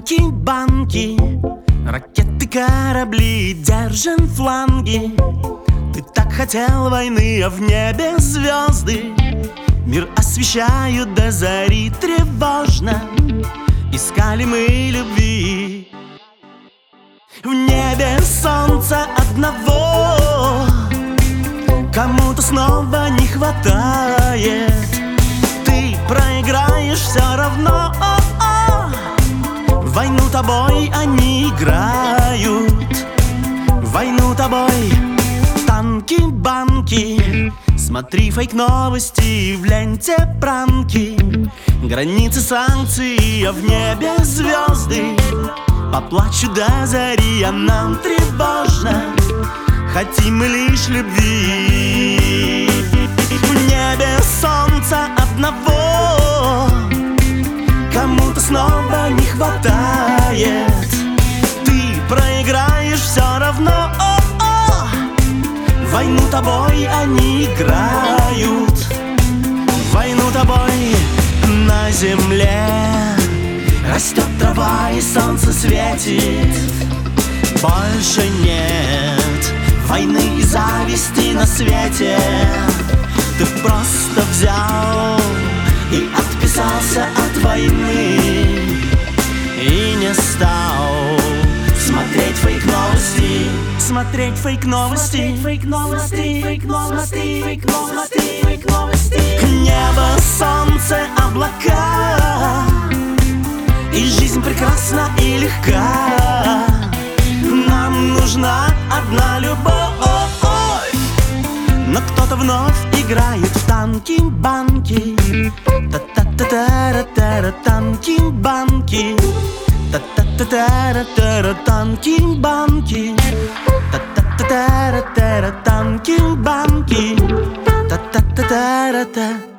танки Ракеты, корабли, держим фланги. Ты так хотел войны, а в небе звезды. Мир освещают до зари тревожно. Искали мы любви. В небе солнца одного. Кому-то снова не хватает. Ты проиграешь все равно тобой они играют. Войну тобой танки, банки. Смотри фейк-новости в ленте пранки. Границы санкций, а в небе звезды. Поплачу до зари, а нам тревожно. Хотим мы лишь любви Войну тобой они играют. Войну тобой на земле. Растет трава и солнце светит. Больше нет войны и зависти на свете. Ты просто взял и отписался от войны. И не стал Смотреть фейк новости. Фейк новости Фейк новости Фейк новости Фейк новости. Небо, солнце, облака. И жизнь прекрасна и легка. Нам нужна одна любовь. Но кто-то вновь играет в танки-банки. Та-та-та-та-ра-та-ра танки-банки Та-та-та-та-ра-та-ра танки-банки Та-та-та-та-ра-та-ра танки-банки Та-та-та-та-ра-та